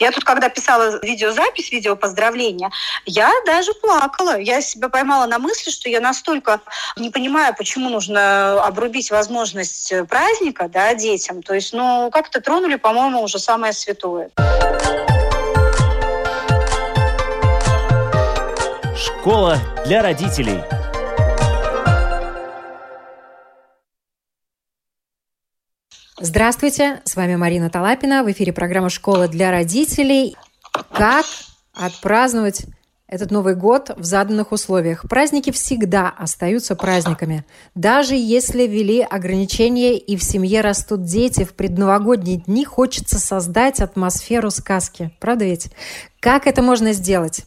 Я тут, когда писала видеозапись, видео поздравления, я даже плакала. Я себя поймала на мысли, что я настолько не понимаю, почему нужно обрубить возможность праздника да, детям. То есть, ну, как-то тронули, по-моему, уже самое святое. Школа для родителей. Здравствуйте, с вами Марина Талапина. В эфире программа «Школа для родителей». Как отпраздновать этот Новый год в заданных условиях. Праздники всегда остаются праздниками. Даже если ввели ограничения и в семье растут дети, в предновогодние дни хочется создать атмосферу сказки. Правда ведь? Как это можно сделать?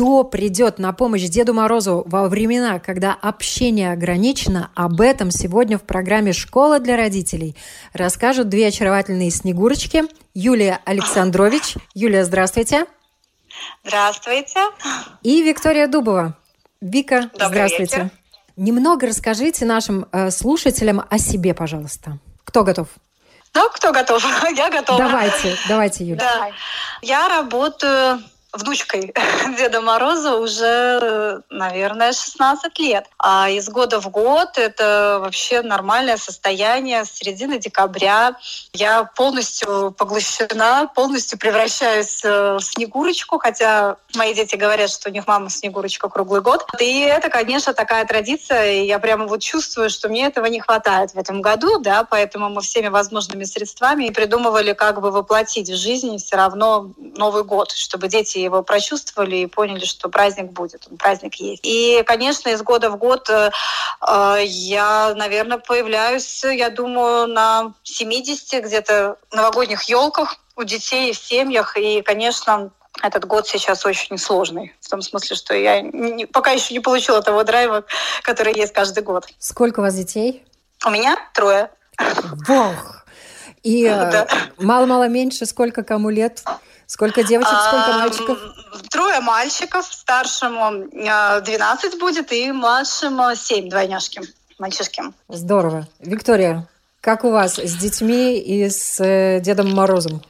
Кто придет на помощь Деду Морозу во времена, когда общение ограничено, об этом сегодня в программе «Школа для родителей» расскажут две очаровательные снегурочки. Юлия Александрович. Юлия, здравствуйте. Здравствуйте. И Виктория Дубова. Вика, Добрый здравствуйте. Вечер. Немного расскажите нашим э, слушателям о себе, пожалуйста. Кто готов? Ну, кто готов? Я готова. Давайте, давайте, Юля. Да. Я работаю внучкой Деда Мороза уже, наверное, 16 лет. А из года в год это вообще нормальное состояние. С середины декабря я полностью поглощена, полностью превращаюсь э, в Снегурочку, хотя мои дети говорят, что у них мама Снегурочка круглый год. И это, конечно, такая традиция, и я прямо вот чувствую, что мне этого не хватает в этом году, да, поэтому мы всеми возможными средствами придумывали, как бы воплотить в жизнь все равно Новый год, чтобы дети его прочувствовали и поняли, что праздник будет, праздник есть. И, конечно, из года в год э, э, я, наверное, появляюсь, я думаю, на 70 где-то новогодних елках у детей в семьях. И, конечно, этот год сейчас очень сложный. В том смысле, что я не, пока еще не получила того драйва, который есть каждый год. Сколько у вас детей? У меня трое. Бог! И э, мало-мало меньше, сколько кому лет? Сколько девочек, сколько мальчиков? Трое мальчиков, старшему 12 будет и младшему 7 двойняшки, мальчишки. Здорово. Виктория, как у вас с детьми и с э, Дедом Морозом?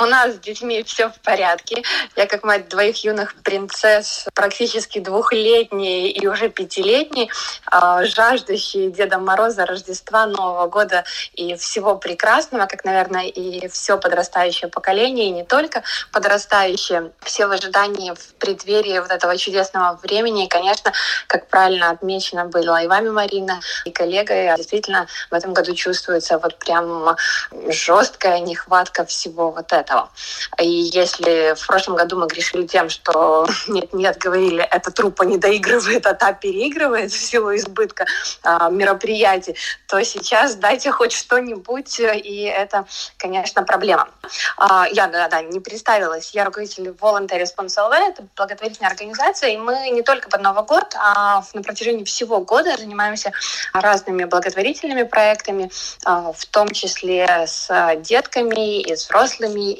У нас с детьми все в порядке. Я как мать двоих юных принцесс, практически двухлетней и уже пятилетней, а, жаждущей Деда Мороза, Рождества, Нового года и всего прекрасного, как, наверное, и все подрастающее поколение, и не только подрастающее, все в ожидании, в преддверии вот этого чудесного времени. И, конечно, как правильно отмечено было и вами, Марина, и коллегой, действительно в этом году чувствуется вот прям жесткая нехватка всего вот этого этого. И если в прошлом году мы грешили тем, что нет-нет, говорили, эта трупа не доигрывает, а та переигрывает в силу избытка а, мероприятий, то сейчас дайте хоть что-нибудь, и это, конечно, проблема. А, я, да-да, не представилась. Я руководитель Voluntary Response LV, это благотворительная организация, и мы не только под Новый год, а на протяжении всего года занимаемся разными благотворительными проектами, а, в том числе с детками и взрослыми,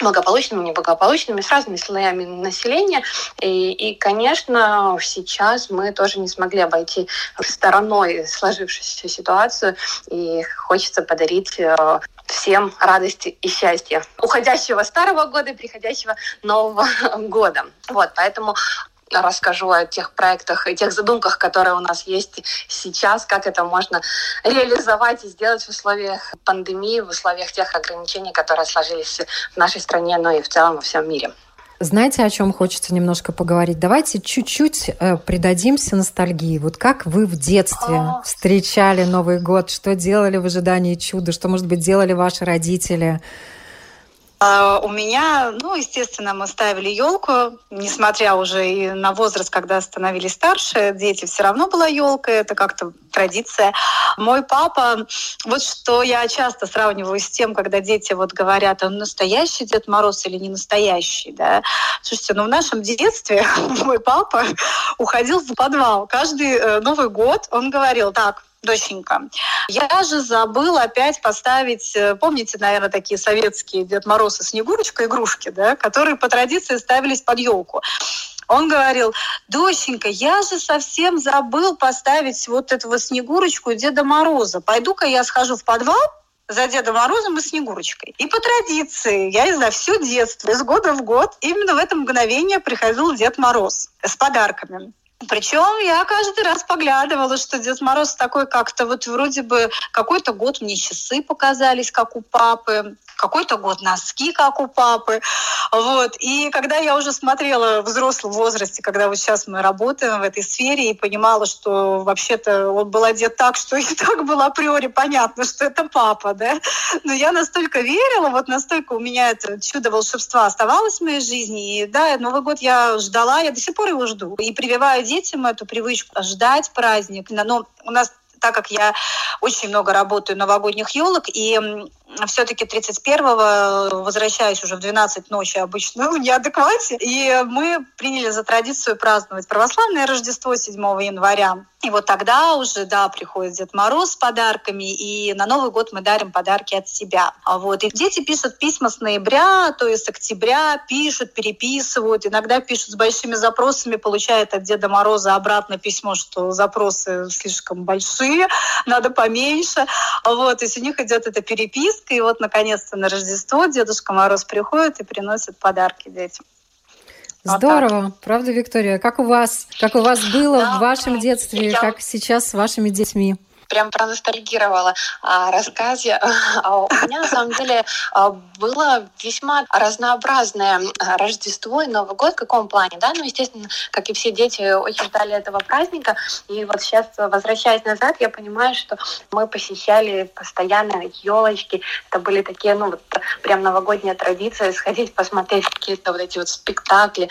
благополучными, и неблагополучными, с разными слоями населения. И, и, конечно, сейчас мы тоже не смогли обойти стороной сложившуюся ситуацию, и хочется подарить э, всем радости и счастья уходящего старого года и приходящего нового года. Вот, поэтому расскажу о тех проектах и тех задумках, которые у нас есть сейчас, как это можно реализовать и сделать в условиях пандемии, в условиях тех ограничений, которые сложились в нашей стране, но и в целом во всем мире. Знаете, о чем хочется немножко поговорить? Давайте чуть-чуть э, придадимся ностальгии. Вот как вы в детстве встречали Новый год, что делали в ожидании чуда, что, может быть, делали ваши родители? А, у меня, ну, естественно, мы ставили елку, несмотря уже и на возраст, когда становились старше, дети все равно была елка, это как-то традиция. Мой папа, вот что я часто сравниваю с тем, когда дети вот говорят, он настоящий Дед Мороз или не настоящий, да. Слушайте, ну в нашем детстве мой папа уходил в подвал. Каждый э, Новый год он говорил, так, доченька. Я же забыл опять поставить, э, помните, наверное, такие советские Дед Мороз и Снегурочка игрушки, да, которые по традиции ставились под елку. Он говорил, доченька, я же совсем забыл поставить вот этого Снегурочку и Деда Мороза. Пойду-ка я схожу в подвал, за Дедом Морозом и Снегурочкой. И по традиции, я и за все детство, из года в год, именно в это мгновение приходил Дед Мороз с подарками. Причем я каждый раз поглядывала, что Дед Мороз такой как-то вот вроде бы какой-то год мне часы показались, как у папы, какой-то год носки, как у папы. Вот. И когда я уже смотрела в взрослом возрасте, когда вот сейчас мы работаем в этой сфере, и понимала, что вообще-то он был одет так, что и так было априори понятно, что это папа, да. Но я настолько верила, вот настолько у меня это чудо волшебства оставалось в моей жизни. И да, Новый год я ждала, я до сих пор его жду. И прививаю детям эту привычку ждать праздник. Но у нас так как я очень много работаю новогодних елок, и все-таки 31-го возвращаюсь уже в 12 ночи обычно в неадеквате. И мы приняли за традицию праздновать православное Рождество 7 января. И вот тогда уже, да, приходит Дед Мороз с подарками, и на Новый год мы дарим подарки от себя. А вот. И дети пишут письма с ноября, то есть с октября, пишут, переписывают, иногда пишут с большими запросами, получают от Деда Мороза обратно письмо, что запросы слишком большие, надо поменьше. Вот. То есть у них идет эта переписка, и вот, наконец-то, на Рождество Дедушка Мороз приходит и приносит подарки детям. Здорово, вот правда, Виктория? Как у вас, как у вас было да, в вашем детстве, я... как сейчас с вашими детьми? Прям проностальгировала о рассказе. А у меня, на самом деле, а, было весьма разнообразное а, Рождество и Новый год. В каком плане? Да? Ну, естественно, как и все дети, очень ждали этого праздника. И вот сейчас, возвращаясь назад, я понимаю, что мы посещали постоянно елочки. Это были такие, ну, вот прям новогодние традиции, сходить посмотреть какие-то вот эти вот спектакли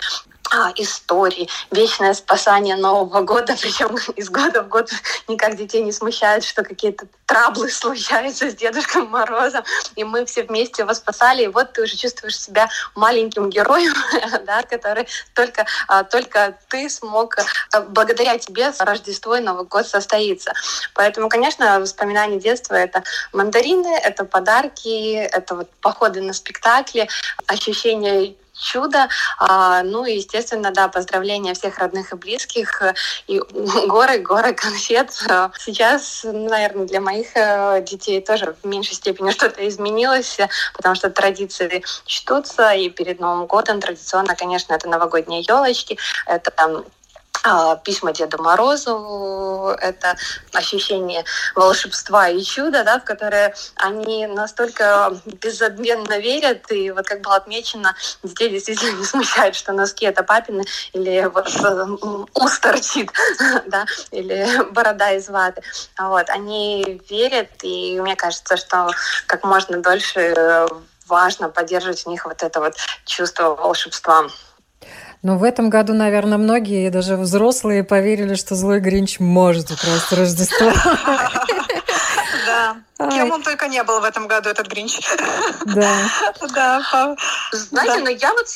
а, истории, вечное спасание Нового года, причем из года в год никак детей не смущает, что какие-то траблы случаются с Дедушкой Морозом, и мы все вместе его спасали, и вот ты уже чувствуешь себя маленьким героем, да, который только, а, только ты смог, а, благодаря тебе Рождество и Новый год состоится. Поэтому, конечно, воспоминания детства — это мандарины, это подарки, это вот походы на спектакли, ощущение чудо. А, ну и, естественно, да, поздравления всех родных и близких. И горы, горы конфет. Сейчас, наверное, для моих э, детей тоже в меньшей степени что-то изменилось, потому что традиции чтутся, и перед Новым годом традиционно, конечно, это новогодние елочки, это там а, письма Деду Морозу, это ощущение волшебства и чуда, да, в которое они настолько безотменно верят, и вот как было отмечено, детей действительно не смущает, что носки это папины, или вот ус торчит, да, или борода из ваты. Вот, они верят, и мне кажется, что как можно дольше важно поддерживать в них вот это вот чувство волшебства. Но в этом году, наверное, многие, даже взрослые, поверили, что злой Гринч может украсть Рождество. Да. Кем он только не был в этом году, этот Гринч. Да. Да. Знаете, но я вот,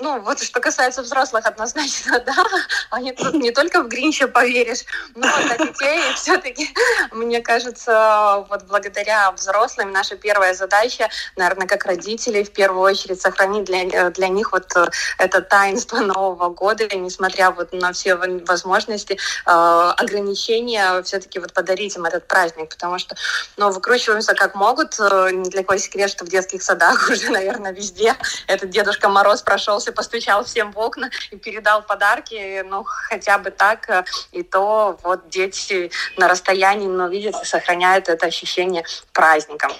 ну, вот что касается взрослых, однозначно, да, они тут не только в Гринча поверишь, но на детей все-таки, мне кажется, вот благодаря взрослым наша первая задача, наверное, как родителей, в первую очередь, сохранить для, для них вот это таинство Нового года, несмотря вот на все возможности, э, ограничения, все-таки вот подарить им этот праздник, потому что, ну, выкручиваемся как могут. Э, не для кого секрет, что в детских садах уже, наверное, везде этот Дедушка Мороз прошелся, постучал всем в окна и передал подарки. Ну, хотя бы так. Э, и то вот дети на расстоянии, но видят и сохраняют это ощущение праздником.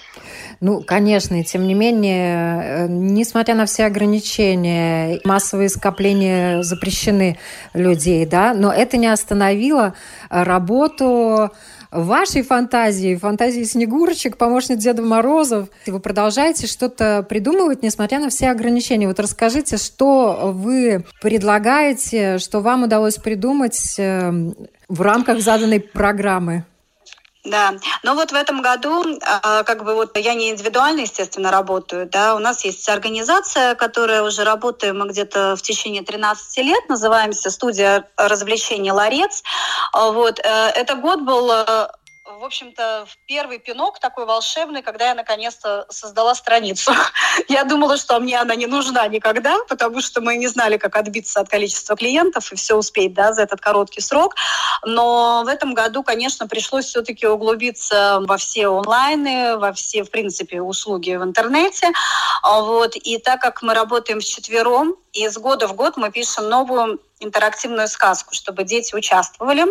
Ну, конечно, и тем не менее, э, несмотря на все ограничения, массовые скопления запрещены людей, да, но это не остановило работу вашей фантазии, фантазии Снегурочек, помощниц Деда Морозов. Вы продолжаете что-то придумывать, несмотря на все ограничения. Вот расскажите, что вы предлагаете, что вам удалось придумать эм, в рамках заданной программы? Да, но вот в этом году, а, как бы вот я не индивидуально, естественно, работаю, да, у нас есть организация, которая уже работает, мы где-то в течение 13 лет, называемся студия развлечений «Ларец». Вот, э, это год был э, в общем-то, первый пинок такой волшебный, когда я наконец-то создала страницу. Я думала, что мне она не нужна никогда, потому что мы не знали, как отбиться от количества клиентов и все успеть да, за этот короткий срок. Но в этом году, конечно, пришлось все-таки углубиться во все онлайны, во все, в принципе, услуги в интернете. Вот. И так как мы работаем вчетвером, и из года в год мы пишем новую интерактивную сказку, чтобы дети участвовали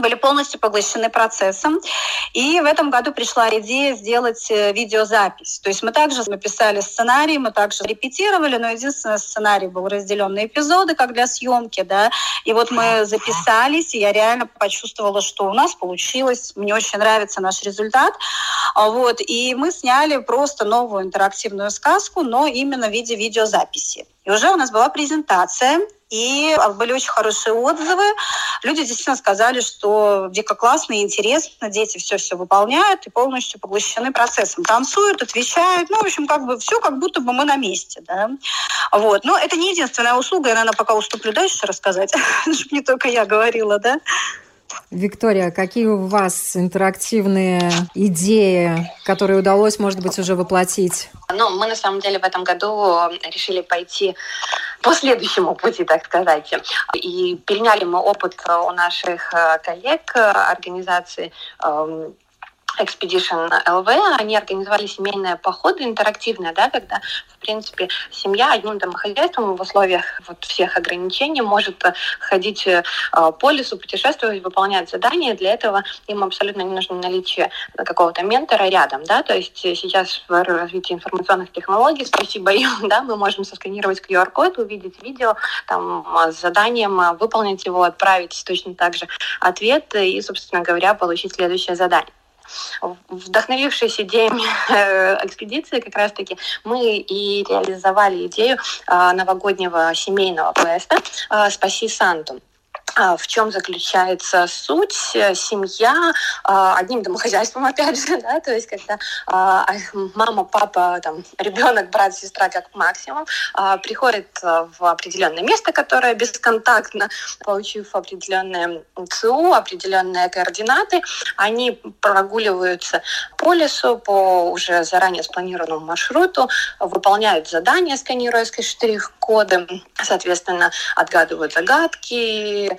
были полностью поглощены процессом. И в этом году пришла идея сделать э, видеозапись. То есть мы также написали сценарий, мы также репетировали, но единственный сценарий был разделен на эпизоды, как для съемки, да. И вот мы записались, и я реально почувствовала, что у нас получилось. Мне очень нравится наш результат. А вот. И мы сняли просто новую интерактивную сказку, но именно в виде видеозаписи. И уже у нас была презентация, и были очень хорошие отзывы. Люди действительно сказали, что дико классно и интересно, дети все-все выполняют и полностью поглощены процессом. Танцуют, отвечают, ну, в общем, как бы все как будто бы мы на месте, да. Вот. Но это не единственная услуга, я, наверное, пока уступлю дальше рассказать, чтобы не только я говорила, да. Виктория, какие у вас интерактивные идеи, которые удалось, может быть, уже воплотить? Ну, мы на самом деле в этом году решили пойти по следующему пути, так сказать. И переняли мы опыт у наших э, коллег э, организации эм, Expedition LV, они организовали семейные походы интерактивные, да, когда, в принципе, семья одним домохозяйством в условиях вот всех ограничений может э, ходить э, по лесу, путешествовать, выполнять задания. Для этого им абсолютно не нужно наличие какого-то ментора рядом, да, то есть сейчас в развитии информационных технологий, спасибо им, да, мы можем сосканировать QR-код, увидеть видео там с заданием, выполнить его, отправить точно так же ответ и, собственно говоря, получить следующее задание. Вдохновившись идеями э, экспедиции, как раз-таки мы и реализовали идею э, новогоднего семейного квеста э, «Спаси Санту». А, в чем заключается суть? Семья а, одним домохозяйством, опять же, да, то есть когда а, мама, папа, там, ребенок, брат, сестра как максимум приходит в определенное место, которое бесконтактно, получив определенные ЦУ, определенные координаты, они прогуливаются по лесу, по уже заранее спланированному маршруту, выполняют задания, сканируя штрих-коды, соответственно, отгадывают загадки,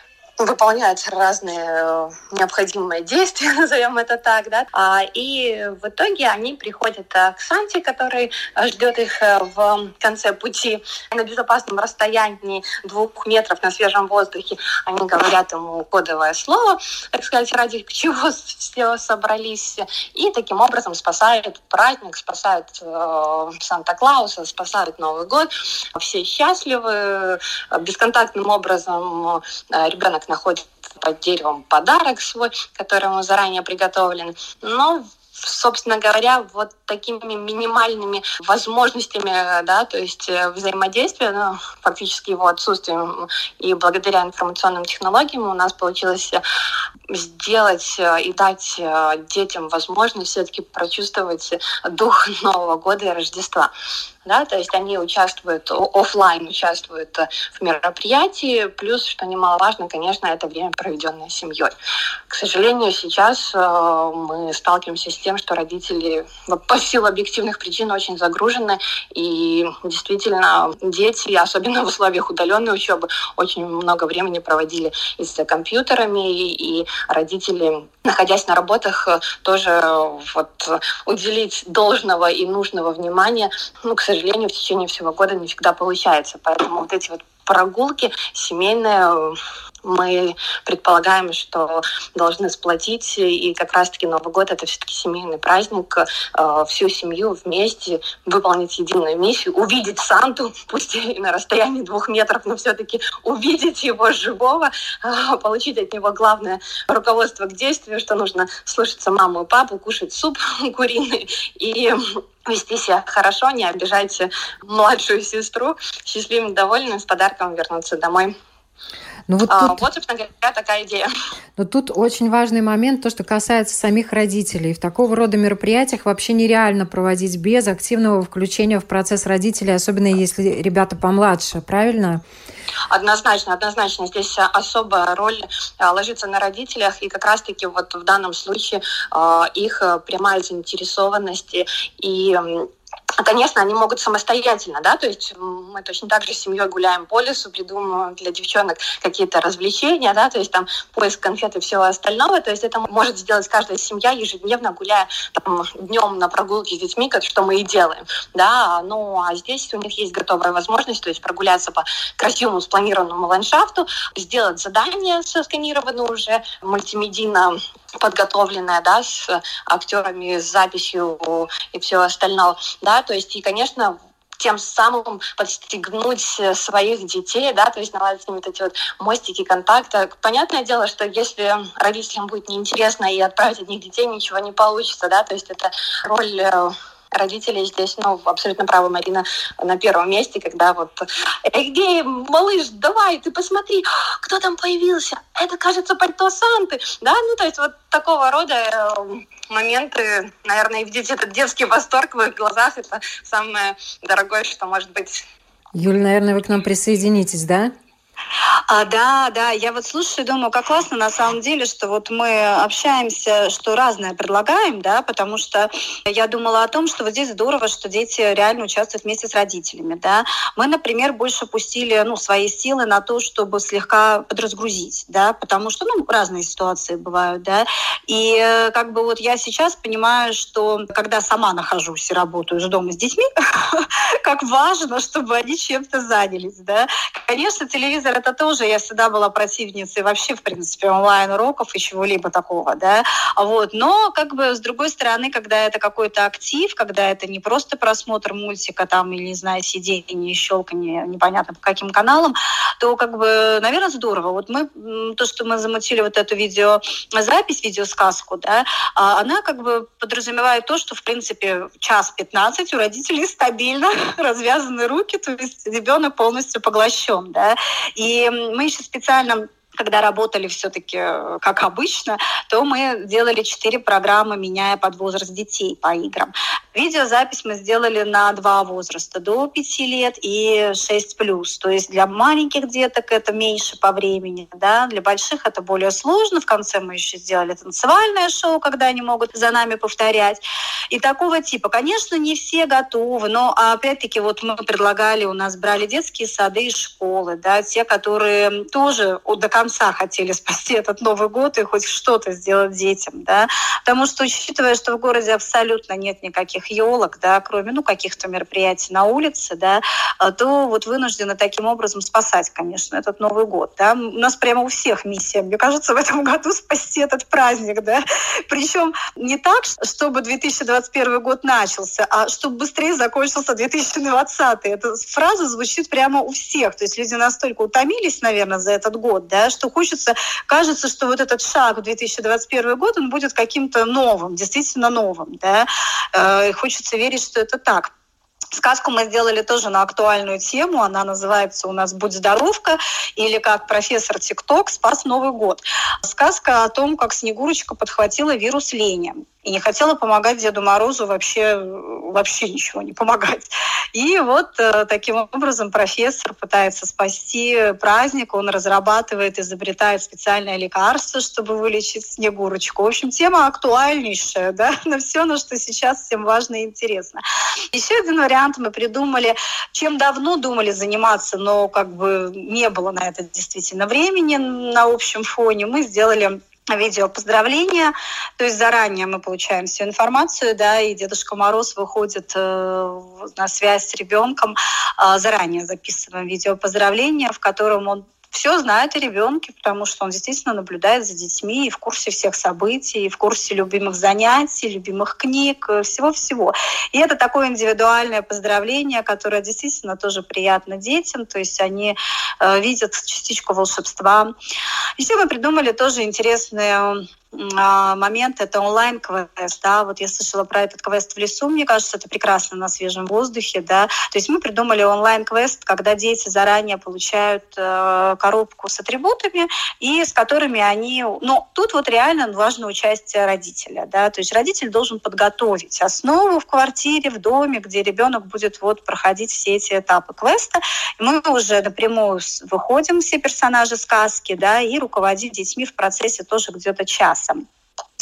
выполняют разные э, необходимые действия, назовем это так, да, а, и в итоге они приходят э, к Санте, который э, ждет их в конце пути на безопасном расстоянии двух метров на свежем воздухе. Они говорят ему кодовое слово, так сказать, ради чего все собрались, и таким образом спасают праздник, спасают Санта-Клауса, спасают Новый год. Все счастливы, бесконтактным образом ребенок находит под деревом подарок свой, который ему заранее приготовлен. Но собственно говоря, вот такими минимальными возможностями, да, то есть э, взаимодействия, ну, фактически его отсутствием, и благодаря информационным технологиям у нас получилось э, сделать э, и дать детям возможность все-таки прочувствовать дух Нового года и Рождества да, то есть они участвуют, офлайн участвуют в мероприятии, плюс, что немаловажно, конечно, это время, проведенное семьей. К сожалению, сейчас э, мы сталкиваемся с тем, что родители по силу объективных причин очень загружены, и действительно дети, особенно в условиях удаленной учебы, очень много времени проводили и с компьютерами, и родители, находясь на работах, тоже вот уделить должного и нужного внимания, ну, к сожалению, в течение всего года не всегда получается. Поэтому вот эти вот прогулки семейные мы предполагаем, что должны сплотить, и как раз-таки Новый год — это все-таки семейный праздник, э, всю семью вместе выполнить единую миссию, увидеть Санту, пусть и на расстоянии двух метров, но все-таки увидеть его живого, э, получить от него главное руководство к действию, что нужно слушаться маму и папу, кушать суп куриный и вести себя хорошо, не обижать младшую сестру, счастливым, довольным, с подарком вернуться домой Ну, вот, а, тут... вот, собственно говоря, такая идея. Но тут очень важный момент, то, что касается самих родителей. В такого рода мероприятиях вообще нереально проводить без активного включения в процесс родителей, особенно если ребята помладше, правильно? Однозначно, однозначно. Здесь особая роль э, ложится на родителях, и как раз-таки вот в данном случае э, их прямая заинтересованность и Конечно, они могут самостоятельно, да, то есть мы точно так же с семьей гуляем по лесу, придумываем для девчонок какие-то развлечения, да, то есть там поиск конфет и всего остального, то есть это может сделать каждая семья ежедневно, гуляя там, днем на прогулке с детьми, как что мы и делаем, да, ну а здесь у них есть готовая возможность, то есть прогуляться по красивому спланированному ландшафту, сделать задание сосканированное уже мультимедийно подготовленная, да, с актерами, с записью и всего остального, да, то есть, и, конечно, тем самым подстегнуть своих детей, да, то есть наладить с вот эти вот мостики контакта. Понятное дело, что если родителям будет неинтересно и отправить одних детей, ничего не получится, да, то есть это роль э, родителей здесь, ну, абсолютно правы, Марина, на первом месте, когда вот, эй, малыш, давай, ты посмотри, кто там появился, это, кажется, пальто Санты, да, ну, то есть вот такого рода э, моменты, наверное, и видеть этот детский восторг в их глазах, это самое дорогое, что может быть. Юль, наверное, вы к нам присоединитесь, да? А, да, да, я вот слушаю, думаю, как классно на самом деле, что вот мы общаемся, что разное предлагаем, да, потому что я думала о том, что вот здесь здорово, что дети реально участвуют вместе с родителями, да. Мы, например, больше пустили, ну, свои силы на то, чтобы слегка подразгрузить, да, потому что, ну, разные ситуации бывают, да, и э, как бы вот я сейчас понимаю, что когда сама нахожусь и работаю из дома с детьми, как важно, чтобы они чем-то занялись, да. Конечно, телевизор телевизор это тоже, я всегда была противницей вообще, в принципе, онлайн-уроков и чего-либо такого, да, вот, но как бы с другой стороны, когда это какой-то актив, когда это не просто просмотр мультика там или, не знаю, сидение, щелканье, непонятно по каким каналам, то как бы, наверное, здорово. Вот мы, то, что мы замутили вот эту видеозапись, видеосказку, да, а она как бы подразумевает то, что, в принципе, час 15 у родителей стабильно развязаны руки, то есть ребенок полностью поглощен, да, мы еще специально когда работали все-таки э, как обычно, то мы делали четыре программы, меняя под возраст детей по играм. Видеозапись мы сделали на два возраста, до 5 лет и 6 плюс. То есть для маленьких деток это меньше по времени, да, для больших это более сложно. В конце мы еще сделали танцевальное шоу, когда они могут за нами повторять. И такого типа. Конечно, не все готовы, но опять-таки вот мы предлагали, у нас брали детские сады и школы, да, те, которые тоже до конца хотели спасти этот Новый год и хоть что-то сделать детям, да, потому что учитывая, что в городе абсолютно нет никаких елок, да, кроме ну, каких-то мероприятий на улице, да, а, то вот вынуждены таким образом спасать, конечно, этот Новый год. Да. У нас прямо у всех миссия, мне кажется, в этом году спасти этот праздник. Да. Причем не так, чтобы 2021 год начался, а чтобы быстрее закончился 2020. Эта фраза звучит прямо у всех. То есть люди настолько утомились, наверное, за этот год, да, что хочется, кажется, что вот этот шаг в 2021 год, он будет каким-то новым, действительно новым. Да. Э, и хочется верить, что это так. Сказку мы сделали тоже на актуальную тему. Она называется у нас «Будь здоровка» или как профессор ТикТок спас Новый год. Сказка о том, как Снегурочка подхватила вирус лени и не хотела помогать Деду Морозу вообще, вообще ничего не помогать. И вот э, таким образом профессор пытается спасти праздник, он разрабатывает, изобретает специальное лекарство, чтобы вылечить Снегурочку. В общем, тема актуальнейшая, да, на все, на что сейчас всем важно и интересно. Еще один вариант мы придумали, чем давно думали заниматься, но как бы не было на это действительно времени на общем фоне. Мы сделали видео поздравления, то есть заранее мы получаем всю информацию, да, и Дедушка Мороз выходит э, на связь с ребенком, э, заранее записываем видео поздравления, в котором он все знает о ребенке, потому что он действительно наблюдает за детьми и в курсе всех событий, и в курсе любимых занятий, любимых книг, э, всего-всего. И это такое индивидуальное поздравление, которое действительно тоже приятно детям, то есть они э, видят частичку волшебства. Еще мы придумали тоже интересные момент – это онлайн-квест, да, вот я слышала про этот квест в лесу, мне кажется, это прекрасно на свежем воздухе, да, то есть мы придумали онлайн-квест, когда дети заранее получают э, коробку с атрибутами и с которыми они, ну, тут вот реально важно участие родителя, да, то есть родитель должен подготовить основу в квартире, в доме, где ребенок будет вот проходить все эти этапы квеста, и мы уже напрямую выходим, все персонажи сказки, да, и руководим детьми в процессе тоже где-то awesome.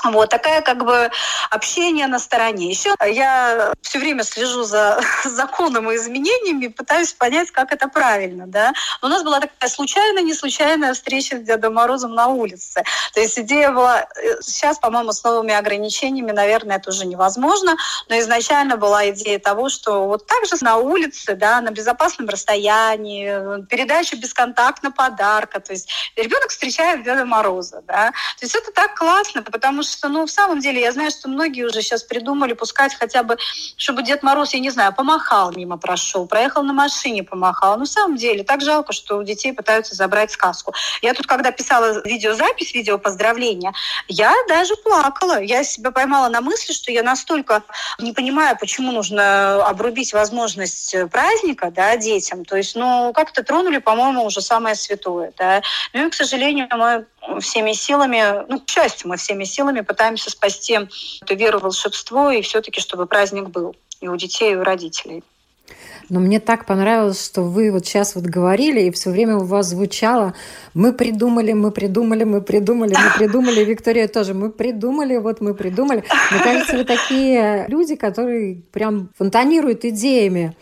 Вот такая как бы общение на стороне. Еще я все время слежу за законом и изменениями, пытаюсь понять, как это правильно. Да? у нас была такая случайная, не случайная встреча с Дедом Морозом на улице. То есть идея была... Э, сейчас, по-моему, с новыми ограничениями, наверное, это уже невозможно, но изначально была идея того, что вот так же на улице, да, на безопасном расстоянии, передача бесконтактно подарка. То есть ребенок встречает Деда Мороза. Да? То есть это так классно, потому что что, ну, в самом деле, я знаю, что многие уже сейчас придумали пускать хотя бы, чтобы Дед Мороз, я не знаю, помахал мимо прошел, проехал на машине, помахал. Ну, в самом деле, так жалко, что у детей пытаются забрать сказку. Я тут, когда писала видеозапись, видео поздравления, я даже плакала. Я себя поймала на мысли, что я настолько не понимаю, почему нужно обрубить возможность праздника, да, детям. То есть, ну, как-то тронули, по-моему, уже самое святое, да. Ну и, к сожалению, мы всеми силами, ну, к счастью, мы всеми силами пытаемся спасти эту веру в волшебство и все-таки, чтобы праздник был и у детей, и у родителей. Но мне так понравилось, что вы вот сейчас вот говорили, и все время у вас звучало «мы придумали, мы придумали, мы придумали, мы придумали». Виктория тоже «мы придумали, вот мы придумали». Мне кажется, вы такие люди, которые прям фонтанируют идеями.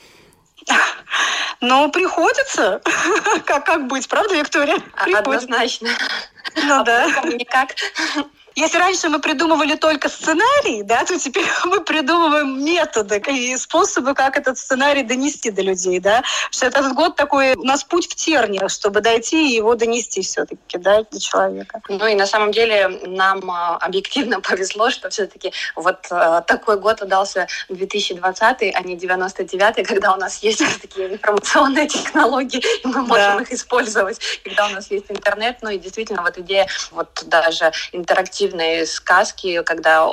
Ну, приходится. Как, как быть, правда, Виктория? Приходится. Однозначно. Ну да. Никак. Если раньше мы придумывали только сценарий, да, то теперь мы придумываем методы и способы, как этот сценарий донести до людей, да. Что этот год такой у нас путь в терниях, чтобы дойти и его донести все-таки, да, до человека. Ну и на самом деле нам а, объективно повезло, что все-таки вот а, такой год удался 2020, а не 99 когда у нас есть такие информационные технологии, и мы можем да. их использовать, когда у нас есть интернет. Ну и действительно вот идея вот даже интерактивной интерактивные сказки, когда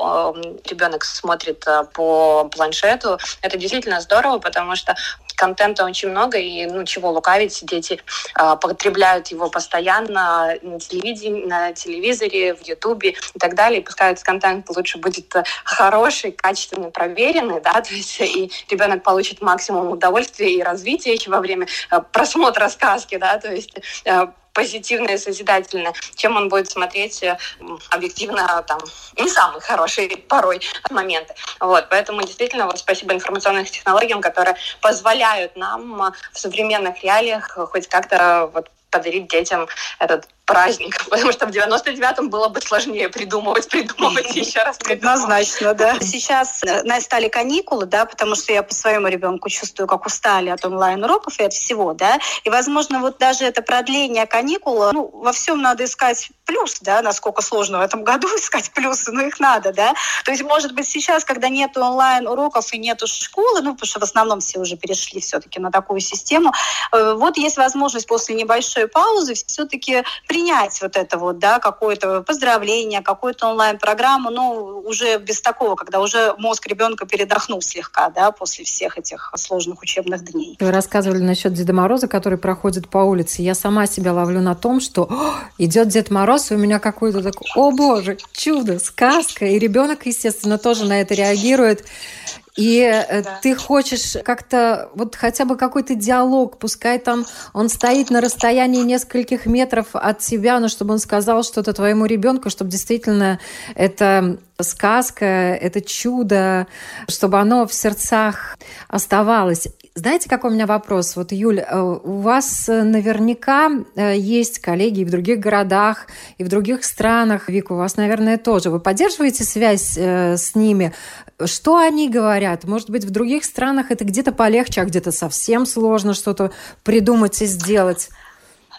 ребенок смотрит э, по планшету. Это действительно здорово, потому что контента очень много, и ну чего лукавить, дети э, потребляют его постоянно на телевидении, на телевизоре, в Ютубе и так далее. И пускай этот контент лучше будет э, хороший, качественный, проверенный, да, то есть и ребенок получит максимум удовольствия и развития во время э, просмотра сказки, да, то есть э, позитивное, созидательное, чем он будет смотреть э, объективно там не самые хорошие порой моменты. Вот, поэтому действительно вот спасибо информационным технологиям, которые позволяют нам э, в современных реалиях хоть как-то вот подарить детям этот праздник, потому что в 99-м было бы сложнее придумывать, придумывать еще раз. Придумывать. Однозначно, да. Сейчас э, стали каникулы, да, потому что я по своему ребенку чувствую, как устали от онлайн-уроков и от всего, да, и, возможно, вот даже это продление каникул, ну, во всем надо искать плюс, да, насколько сложно в этом году искать плюсы, но их надо, да. То есть, может быть, сейчас, когда нет онлайн-уроков и нету школы, ну, потому что в основном все уже перешли все-таки на такую систему, э, вот есть возможность после небольшой паузы все-таки принять вот это вот, да, какое-то поздравление, какую-то онлайн-программу, но уже без такого, когда уже мозг ребенка передохнул слегка, да, после всех этих сложных учебных дней. Вы рассказывали насчет Деда Мороза, который проходит по улице. Я сама себя ловлю на том, что идет Дед Мороз, и у меня какой-то такой, о боже, чудо, сказка. И ребенок, естественно, тоже на это реагирует. И э, да. ты хочешь как-то вот хотя бы какой-то диалог, пускай там он стоит на расстоянии нескольких метров от тебя, но чтобы он сказал что-то твоему ребенку, чтобы действительно это сказка, это чудо, чтобы оно в сердцах оставалось. Знаете, какой у меня вопрос? Вот, Юль, э, у вас наверняка э, есть коллеги в других городах, и в других странах. Вика, у вас, наверное, тоже. Вы поддерживаете связь с ними? Что они говорят? Может быть, в других странах это где-то полегче, а где-то совсем сложно что-то придумать и сделать?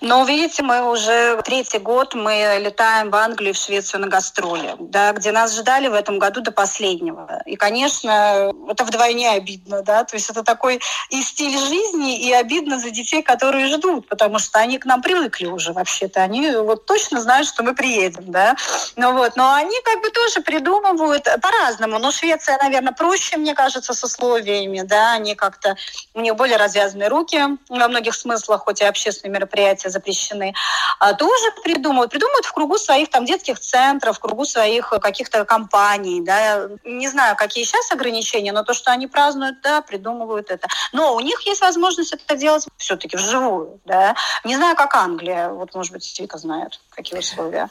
Но, видите, мы уже третий год мы летаем в Англию, в Швецию на гастроли, да, где нас ждали в этом году до последнего. И, конечно, это вдвойне обидно, да, то есть это такой и стиль жизни, и обидно за детей, которые ждут, потому что они к нам привыкли уже вообще-то. Они вот точно знают, что мы приедем, да. Ну вот, но они как бы тоже придумывают по-разному. Но Швеция, наверное, проще, мне кажется, с условиями, да, они как-то, у них более развязанные руки во многих смыслах, хоть и общественные мероприятия запрещены, а тоже придумывают. Придумывают в кругу своих там детских центров, в кругу своих каких-то компаний, да. Не знаю, какие сейчас ограничения, но то, что они празднуют, да, придумывают это. Но у них есть возможность это делать все-таки вживую, да. Не знаю, как Англия. Вот, может быть, Вика знает, какие условия.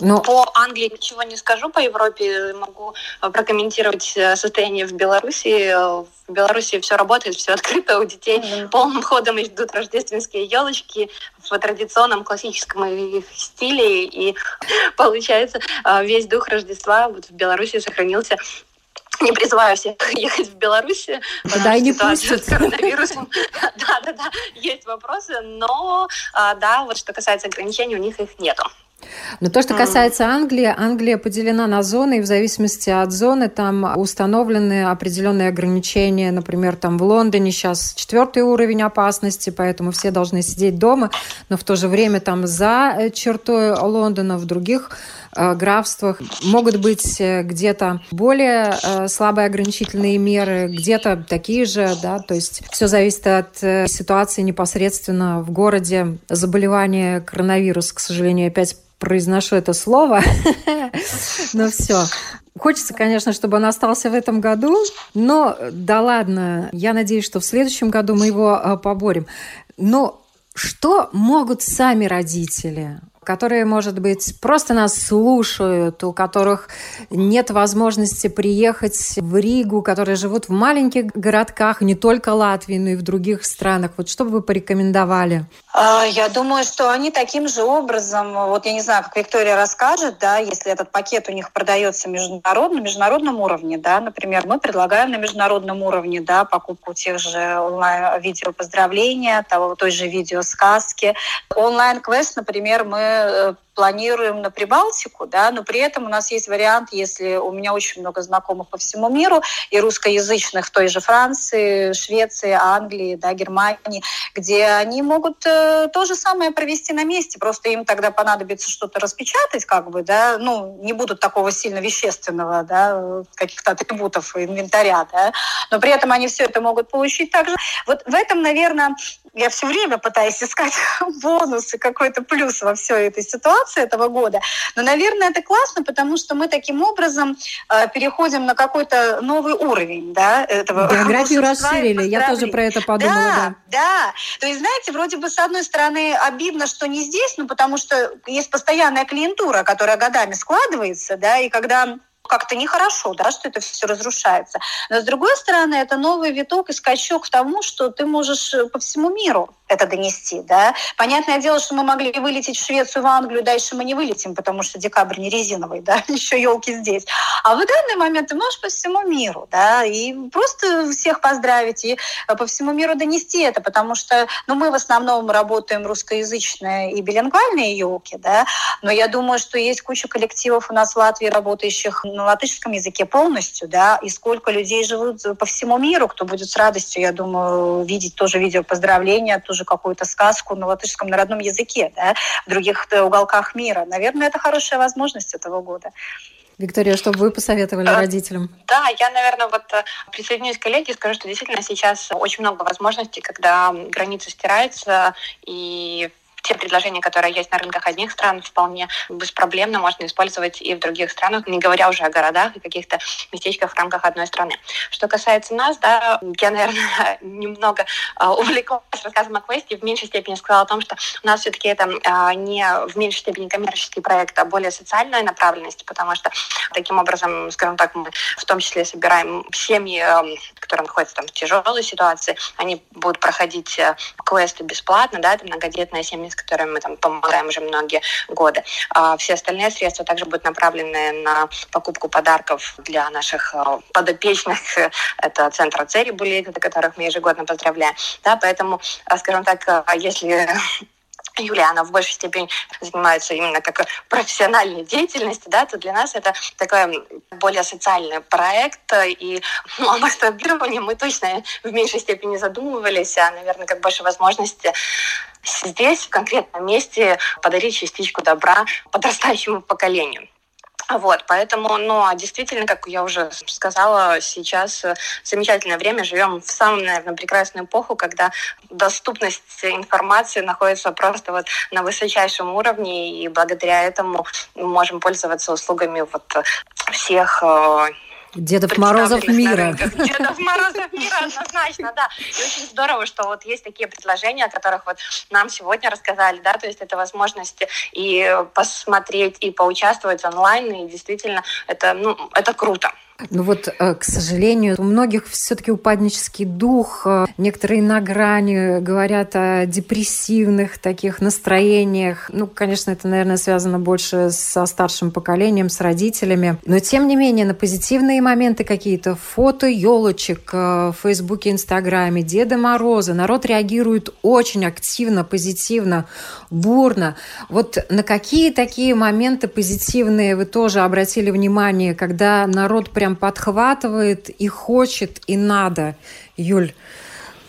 Но... По Англии ничего не скажу, по Европе могу прокомментировать э, состояние в Беларуси. В Беларуси все работает, все открыто у детей. Mm-hmm. Полным ходом идут рождественские елочки в традиционном классическом их стиле. И получается, э, весь дух Рождества вот в Беларуси сохранился не призываю всех ехать в Беларусь. Да, и не пустят. С коронавирусом. Да, да, да, есть вопросы, но а, да, вот что касается ограничений, у них их нету. Но то, что касается Англии, Англия поделена на зоны, и в зависимости от зоны там установлены определенные ограничения. Например, там в Лондоне сейчас четвертый уровень опасности, поэтому все должны сидеть дома, но в то же время там за э, чертой Лондона, в других графствах могут быть э, где-то более слабые ограничительные меры, где-то такие же, да, то есть все зависит от ситуации непосредственно в городе. Заболевание коронавирус, к сожалению, опять произношу это слово, но все. Хочется, конечно, чтобы он остался в этом году, но да ладно, я надеюсь, что в следующем году мы его э, поборем. Но что могут сами родители? Которые, может быть, просто нас слушают, у которых нет возможности приехать в Ригу, которые живут в маленьких городках, не только Латвии, но и в других странах. Вот что бы вы порекомендовали? А, я думаю, что они таким же образом, вот я не знаю, как Виктория расскажет, да, если этот пакет у них продается международно, на международном уровне, да, например, мы предлагаем на международном уровне, да, покупку тех же онлайн-видео поздравления, того, той же видеосказки. Онлайн-квест, например, мы uh, планируем на Прибалтику, да, но при этом у нас есть вариант, если у меня очень много знакомых по всему миру, и русскоязычных в той же Франции, Швеции, Англии, да, Германии, где они могут э, то же самое провести на месте, просто им тогда понадобится что-то распечатать, как бы, да, ну, не будут такого сильно вещественного, да, каких-то атрибутов инвентаря, да, но при этом они все это могут получить также. Вот в этом, наверное, я все время пытаюсь искать бонусы, какой-то плюс во всей этой ситуации этого года. Но, наверное, это классно, потому что мы таким образом э, переходим на какой-то новый уровень, да, этого. Географию расширили, я тоже про это подумала. Да, да, да. То есть, знаете, вроде бы с одной стороны обидно, что не здесь, ну потому что есть постоянная клиентура, которая годами складывается, да, и когда как-то нехорошо, да, что это все разрушается. Но с другой стороны, это новый виток и скачок к тому, что ты можешь по всему миру это донести. Да? Понятное дело, что мы могли вылететь в Швецию, в Англию, дальше мы не вылетим, потому что декабрь не резиновый, да, еще елки здесь. А в данный момент ты можешь по всему миру, да, и просто всех поздравить и по всему миру донести это, потому что, ну, мы в основном работаем русскоязычные и билингвальные елки, да, но я думаю, что есть куча коллективов у нас в Латвии, работающих на латышском языке полностью, да, и сколько людей живут по всему миру, кто будет с радостью, я думаю, видеть тоже видео поздравления, тоже тоже какую-то сказку на латышском, на родном языке, да, в других э, уголках мира. Наверное, это хорошая возможность этого года. Виктория, что бы вы посоветовали э, родителям? Да, я, наверное, вот э, присоединюсь к коллеге и скажу, что действительно сейчас очень много возможностей, когда границы стираются, и те предложения, которые есть на рынках одних стран, вполне беспроблемно можно использовать и в других странах, не говоря уже о городах и каких-то местечках в рамках одной страны. Что касается нас, да, я, наверное, немного а, увлеклась рассказом о квесте, в меньшей степени сказала о том, что у нас все-таки это а, не в меньшей степени коммерческий проект, а более социальная направленность, потому что таким образом, скажем так, мы в том числе собираем семьи, а, которые находятся там в тяжелой ситуации, они будут проходить квесты бесплатно, да, это многодетная семья с которыми мы там помогаем уже многие годы. А все остальные средства также будут направлены на покупку подарков для наших а, подопечных. Это центр Церибули, которых мы ежегодно поздравляем. Да, поэтому, а, скажем так, а, если Юлиана в большей степени занимается именно как профессиональной деятельностью, да, то для нас это такой более социальный проект, и ну, о масштабировании мы точно в меньшей степени задумывались, а, наверное, как больше возможности здесь, в конкретном месте, подарить частичку добра подрастающему поколению. Вот, поэтому, ну, а действительно, как я уже сказала, сейчас э, замечательное время, живем в самую, наверное, прекрасную эпоху, когда доступность информации находится просто вот на высочайшем уровне, и благодаря этому мы можем пользоваться услугами вот всех э, Дедов Морозов мира. Дедов Морозов мира, однозначно, да. И очень здорово, что вот есть такие предложения, о которых вот нам сегодня рассказали, да, то есть это возможность и посмотреть, и поучаствовать онлайн, и действительно это, ну, это круто. Ну вот, э, к сожалению, у многих все-таки упаднический дух. Э, некоторые на грани говорят о депрессивных таких настроениях. Ну, конечно, это, наверное, связано больше со старшим поколением, с родителями. Но, тем не менее, на позитивные моменты какие-то, фото елочек э, в Фейсбуке, Инстаграме, Деда Мороза, народ реагирует очень активно, позитивно, бурно. Вот на какие такие моменты позитивные вы тоже обратили внимание, когда народ прям прям подхватывает и хочет, и надо. Юль,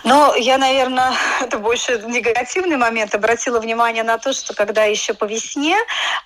ну, я, наверное, это больше негативный момент. Обратила внимание на то, что когда еще по весне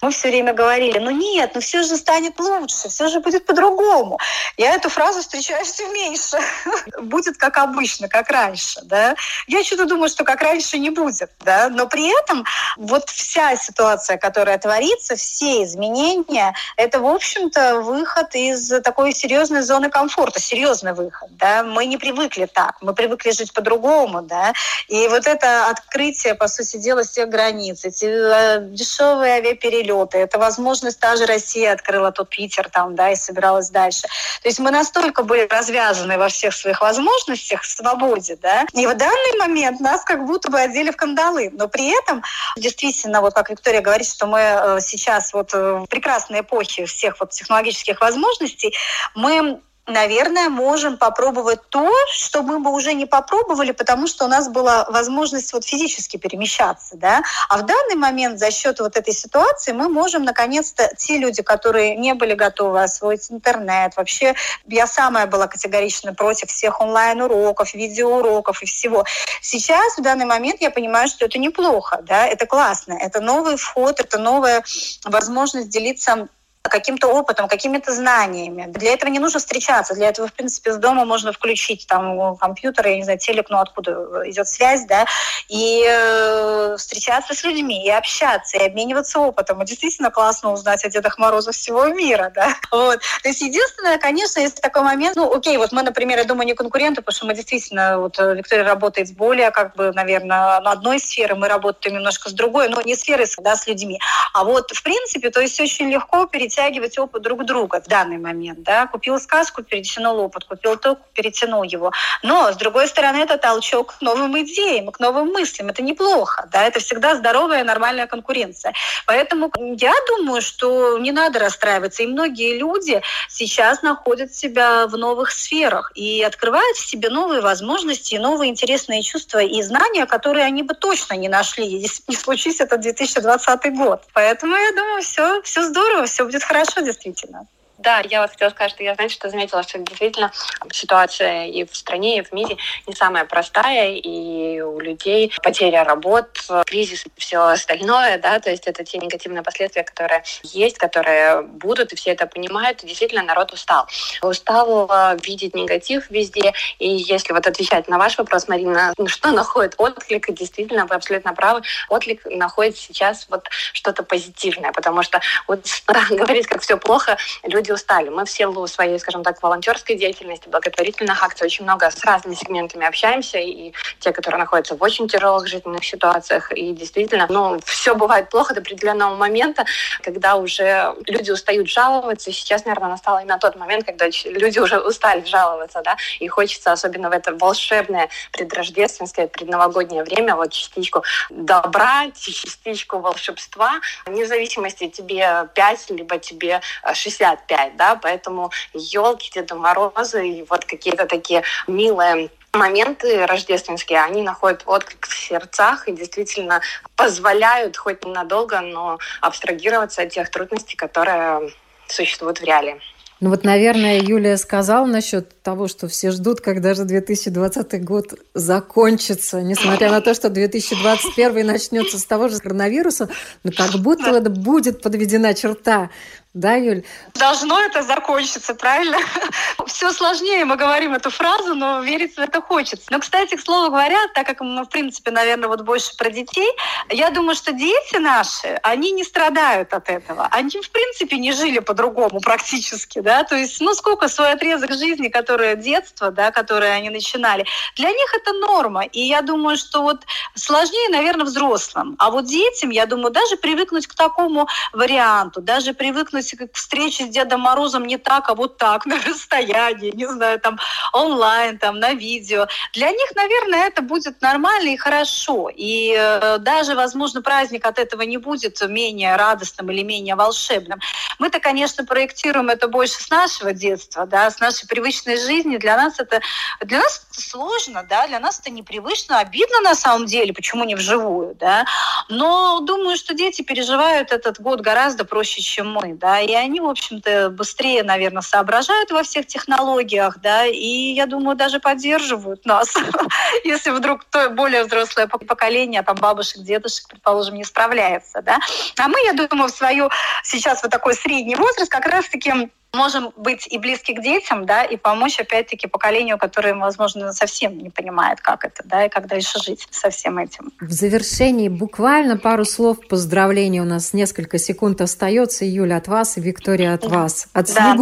мы все время говорили, ну нет, ну все же станет лучше, все же будет по-другому. Я эту фразу встречаю все меньше. будет как обычно, как раньше. Да? Я что-то думаю, что как раньше не будет. Да? Но при этом вот вся ситуация, которая творится, все изменения, это, в общем-то, выход из такой серьезной зоны комфорта, серьезный выход. Да? Мы не привыкли так. Мы привыкли жить по по-другому, да. И вот это открытие, по сути дела, всех границ, эти э, дешевые авиаперелеты, это возможность, та же Россия открыла тот Питер там, да, и собиралась дальше. То есть мы настолько были развязаны во всех своих возможностях, свободе, да, и в данный момент нас как будто бы одели в кандалы. Но при этом, действительно, вот как Виктория говорит, что мы э, сейчас вот э, в прекрасной эпохе всех вот технологических возможностей, мы наверное, можем попробовать то, что мы бы уже не попробовали, потому что у нас была возможность вот физически перемещаться, да. А в данный момент за счет вот этой ситуации мы можем, наконец-то, те люди, которые не были готовы освоить интернет, вообще я самая была категорично против всех онлайн-уроков, видеоуроков и всего. Сейчас, в данный момент, я понимаю, что это неплохо, да, это классно, это новый вход, это новая возможность делиться каким-то опытом, какими-то знаниями. Для этого не нужно встречаться. Для этого, в принципе, с дома можно включить там компьютер, я не знаю, телек, ну откуда идет связь, да, и э, встречаться с людьми, и общаться, и обмениваться опытом. И действительно классно узнать о Дедах Морозах всего мира, да. Вот. То есть единственное, конечно, есть такой момент, ну, окей, вот мы, например, я думаю, не конкуренты, потому что мы действительно, вот э, Виктория работает с более, как бы, наверное, на одной сфере, мы работаем немножко с другой, но не сферой, да, с людьми. А вот, в принципе, то есть очень легко перейти перетягивать опыт друг друга в данный момент. Да? Купил сказку, перетянул опыт, купил то, перетянул его. Но, с другой стороны, это толчок к новым идеям, к новым мыслям. Это неплохо. Да? Это всегда здоровая, нормальная конкуренция. Поэтому я думаю, что не надо расстраиваться. И многие люди сейчас находят себя в новых сферах и открывают в себе новые возможности, новые интересные чувства и знания, которые они бы точно не нашли, если не случись это 2020 год. Поэтому я думаю, все, все здорово, все будет хорошо, действительно. Да, я вот хотела сказать, что я, знаете, что заметила, что действительно ситуация и в стране, и в мире не самая простая, и у людей потеря работ, кризис и все остальное, да, то есть это те негативные последствия, которые есть, которые будут, и все это понимают, и действительно народ устал. Устал э, видеть негатив везде, и если вот отвечать на ваш вопрос, Марина, ну, что находит отклик, и действительно, вы абсолютно правы, отклик находит сейчас вот что-то позитивное, потому что вот говорить, как все плохо, люди люди устали. Мы в силу своей, скажем так, волонтерской деятельности, благотворительных акций очень много с разными сегментами общаемся, и те, которые находятся в очень тяжелых жизненных ситуациях. И действительно, ну, все бывает плохо до определенного момента, когда уже люди устают жаловаться. И сейчас, наверное, настал именно тот момент, когда люди уже устали жаловаться, да, и хочется, особенно в это волшебное предрождественское, предновогоднее время, вот частичку добра, частичку волшебства, вне зависимости тебе 5, либо тебе 65 да, поэтому елки, Деда Морозы и вот какие-то такие милые моменты рождественские, они находят отклик в сердцах и действительно позволяют хоть ненадолго, но абстрагироваться от тех трудностей, которые существуют в реалии. Ну вот, наверное, Юлия сказала насчет того, что все ждут, когда же 2020 год закончится, несмотря на то, что 2021 начнется с того же коронавируса, но как будто это будет подведена черта. Да, Юль? Должно это закончиться, правильно? Все сложнее, мы говорим эту фразу, но верить в это хочется. Но, кстати, к слову говоря, так как мы, в принципе, наверное, вот больше про детей, я думаю, что дети наши, они не страдают от этого. Они, в принципе, не жили по-другому практически, да, то есть, ну, сколько свой отрезок жизни, которое детство, да, которое они начинали, для них это норма. И я думаю, что вот сложнее, наверное, взрослым. А вот детям, я думаю, даже привыкнуть к такому варианту, даже привыкнуть к встрече с Дедом Морозом не так, а вот так, на расстоянии, не знаю, там онлайн, там на видео. Для них, наверное, это будет нормально и хорошо. И э, даже, возможно, праздник от этого не будет менее радостным или менее волшебным. Мы-то, конечно, проектируем это больше с нашего детства, да, с нашей привычной жизни. Для нас это, для нас это сложно, да, для нас это непривычно, обидно на самом деле, почему не вживую, да. Но думаю, что дети переживают этот год гораздо проще, чем мы, да, и они, в общем-то, быстрее, наверное, соображают во всех технологиях, да, и, я думаю, даже поддерживают нас, если вдруг то более взрослое поколение, там, бабушек, дедушек, предположим, не справляется, да. А мы, я думаю, в свою сейчас вот такой средний возраст как раз-таки можем быть и близки к детям, да, и помочь, опять-таки, поколению, которое, возможно, совсем не понимает, как это, да, и как дальше жить со всем этим. В завершении буквально пару слов поздравлений у нас несколько секунд остается. Юля от вас и Виктория от вас. От да.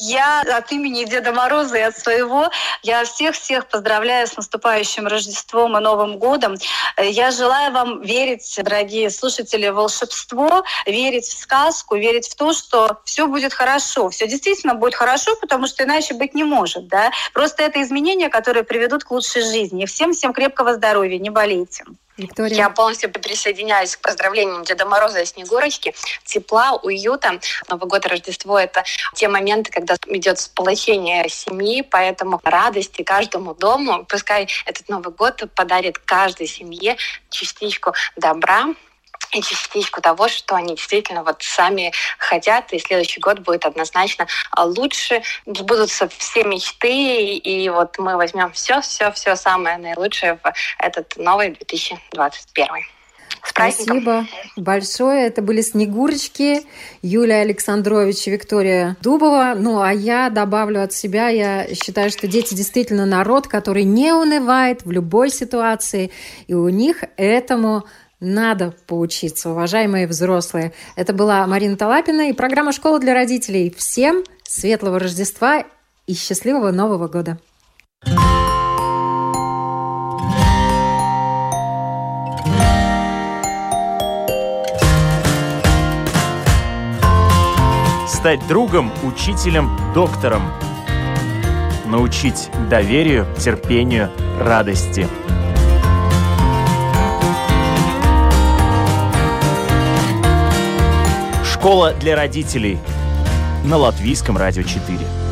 Я от имени Деда Мороза и от своего, я всех-всех поздравляю с наступающим Рождеством и Новым годом. Я желаю вам верить, дорогие слушатели, в волшебство, верить в сказку, верить в то, что все будет хорошо. Все действительно будет хорошо, потому что иначе быть не может. Да? Просто это изменения, которые приведут к лучшей жизни. Всем-всем крепкого здоровья, не болейте. Виктория. Я полностью присоединяюсь к поздравлениям Деда Мороза и Снегурочки. Тепла, уюта. Новый год и Рождество — это те моменты, когда идет сплочение семьи, поэтому радости каждому дому. Пускай этот Новый год подарит каждой семье частичку добра, частичку того, что они действительно вот сами хотят, и следующий год будет однозначно а, лучше, будут все мечты, и вот мы возьмем все, все, все самое наилучшее в этот новый 2021. Спасибо большое. Это были Снегурочки, Юлия Александрович и Виктория Дубова. Ну, а я добавлю от себя, я считаю, что дети действительно народ, который не унывает в любой ситуации, и у них этому надо поучиться, уважаемые взрослые. Это была Марина Талапина и программа «Школа для родителей». Всем светлого Рождества и счастливого Нового года! Стать другом, учителем, доктором. Научить доверию, терпению, радости – Школа для родителей на Латвийском радио 4.